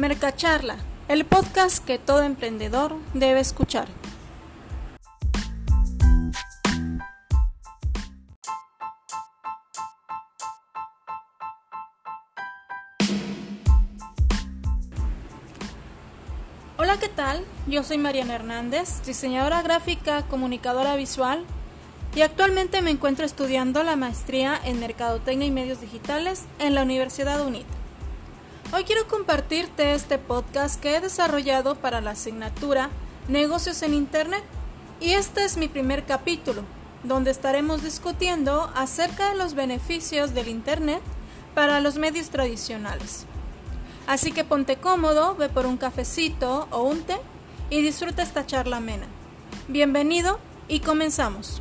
Mercacharla, el podcast que todo emprendedor debe escuchar. Hola, ¿qué tal? Yo soy Mariana Hernández, diseñadora gráfica, comunicadora visual y actualmente me encuentro estudiando la maestría en Mercadotecnia y Medios Digitales en la Universidad UNIT. Hoy quiero compartirte este podcast que he desarrollado para la asignatura Negocios en Internet y este es mi primer capítulo, donde estaremos discutiendo acerca de los beneficios del Internet para los medios tradicionales. Así que ponte cómodo, ve por un cafecito o un té y disfruta esta charla amena. Bienvenido y comenzamos.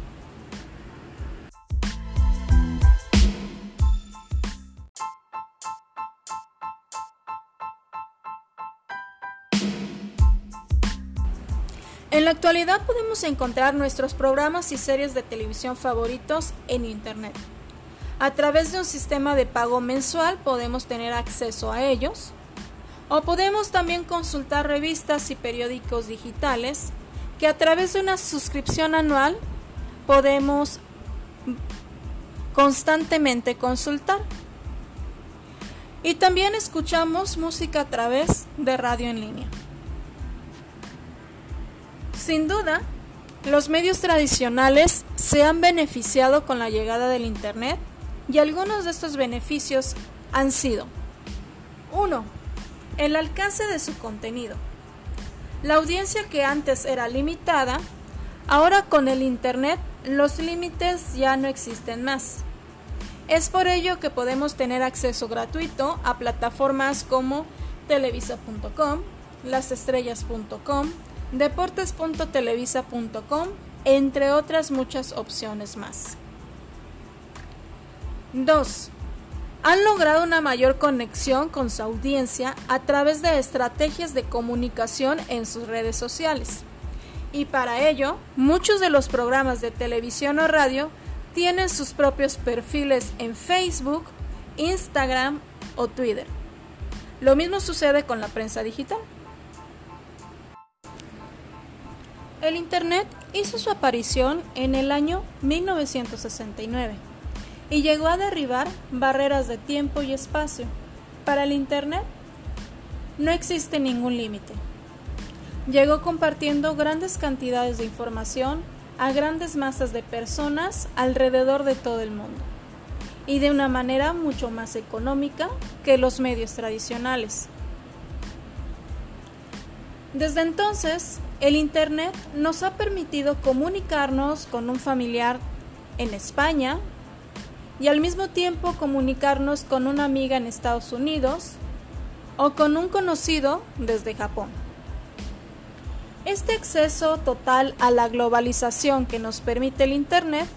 Actualidad podemos encontrar nuestros programas y series de televisión favoritos en Internet. A través de un sistema de pago mensual podemos tener acceso a ellos o podemos también consultar revistas y periódicos digitales que a través de una suscripción anual podemos constantemente consultar. Y también escuchamos música a través de radio en línea. Sin duda, los medios tradicionales se han beneficiado con la llegada del Internet y algunos de estos beneficios han sido 1. El alcance de su contenido. La audiencia que antes era limitada, ahora con el Internet los límites ya no existen más. Es por ello que podemos tener acceso gratuito a plataformas como televisa.com, lasestrellas.com, deportes.televisa.com, entre otras muchas opciones más. 2. Han logrado una mayor conexión con su audiencia a través de estrategias de comunicación en sus redes sociales. Y para ello, muchos de los programas de televisión o radio tienen sus propios perfiles en Facebook, Instagram o Twitter. Lo mismo sucede con la prensa digital. El Internet hizo su aparición en el año 1969 y llegó a derribar barreras de tiempo y espacio. Para el Internet no existe ningún límite. Llegó compartiendo grandes cantidades de información a grandes masas de personas alrededor de todo el mundo y de una manera mucho más económica que los medios tradicionales. Desde entonces, el Internet nos ha permitido comunicarnos con un familiar en España y al mismo tiempo comunicarnos con una amiga en Estados Unidos o con un conocido desde Japón. Este acceso total a la globalización que nos permite el Internet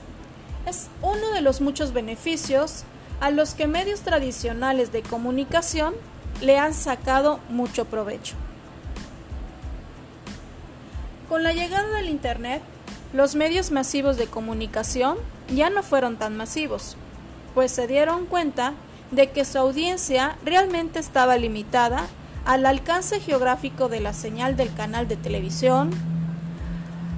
es uno de los muchos beneficios a los que medios tradicionales de comunicación le han sacado mucho provecho. Con la llegada del Internet, los medios masivos de comunicación ya no fueron tan masivos, pues se dieron cuenta de que su audiencia realmente estaba limitada al alcance geográfico de la señal del canal de televisión,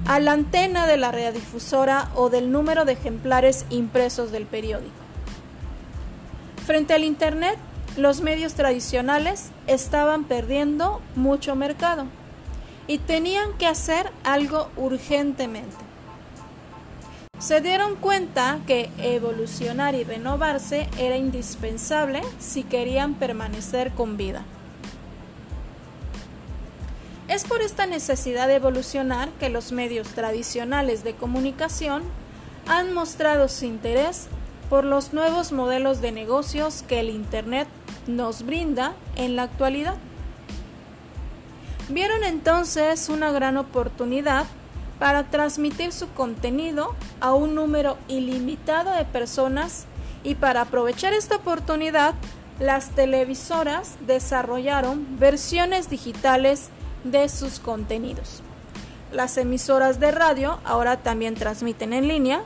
a la antena de la radiodifusora o del número de ejemplares impresos del periódico. Frente al Internet, los medios tradicionales estaban perdiendo mucho mercado y tenían que hacer algo urgentemente. Se dieron cuenta que evolucionar y renovarse era indispensable si querían permanecer con vida. Es por esta necesidad de evolucionar que los medios tradicionales de comunicación han mostrado su interés por los nuevos modelos de negocios que el Internet nos brinda en la actualidad. Vieron entonces una gran oportunidad para transmitir su contenido a un número ilimitado de personas y para aprovechar esta oportunidad, las televisoras desarrollaron versiones digitales de sus contenidos. Las emisoras de radio ahora también transmiten en línea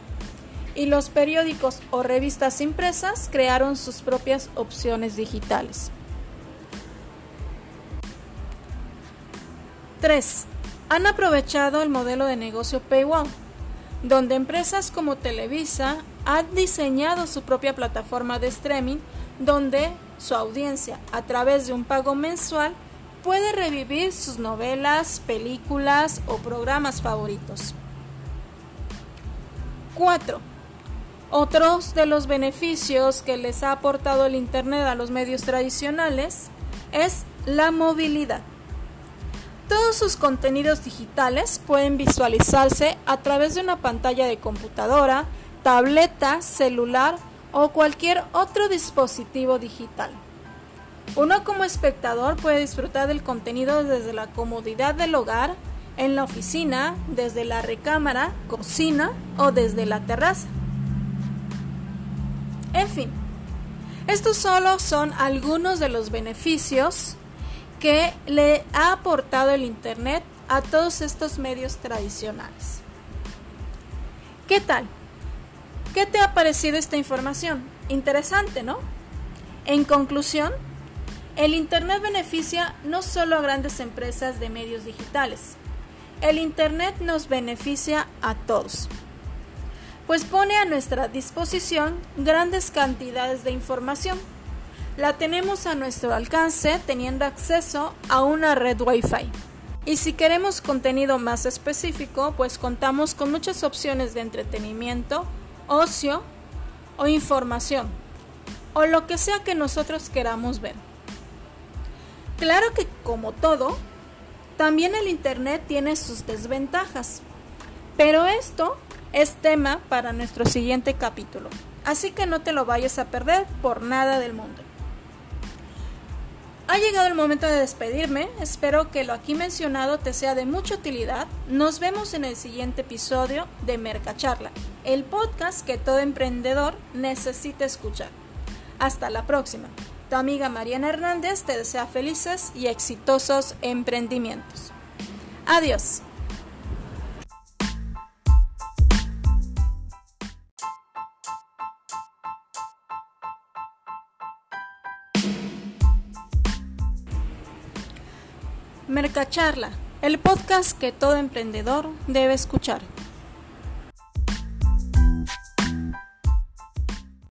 y los periódicos o revistas impresas crearon sus propias opciones digitales. 3. Han aprovechado el modelo de negocio Paywall, donde empresas como Televisa han diseñado su propia plataforma de streaming donde su audiencia, a través de un pago mensual, puede revivir sus novelas, películas o programas favoritos. 4. Otros de los beneficios que les ha aportado el Internet a los medios tradicionales es la movilidad. Todos sus contenidos digitales pueden visualizarse a través de una pantalla de computadora, tableta, celular o cualquier otro dispositivo digital. Uno como espectador puede disfrutar del contenido desde la comodidad del hogar, en la oficina, desde la recámara, cocina o desde la terraza. En fin, estos solo son algunos de los beneficios que le ha aportado el Internet a todos estos medios tradicionales. ¿Qué tal? ¿Qué te ha parecido esta información? Interesante, ¿no? En conclusión, el Internet beneficia no solo a grandes empresas de medios digitales, el Internet nos beneficia a todos, pues pone a nuestra disposición grandes cantidades de información. La tenemos a nuestro alcance teniendo acceso a una red Wi-Fi. Y si queremos contenido más específico, pues contamos con muchas opciones de entretenimiento, ocio o información, o lo que sea que nosotros queramos ver. Claro que como todo, también el Internet tiene sus desventajas, pero esto es tema para nuestro siguiente capítulo, así que no te lo vayas a perder por nada del mundo. Ha llegado el momento de despedirme, espero que lo aquí mencionado te sea de mucha utilidad. Nos vemos en el siguiente episodio de Mercacharla, el podcast que todo emprendedor necesita escuchar. Hasta la próxima. Tu amiga Mariana Hernández te desea felices y exitosos emprendimientos. Adiós. Mercacharla, el podcast que todo emprendedor debe escuchar.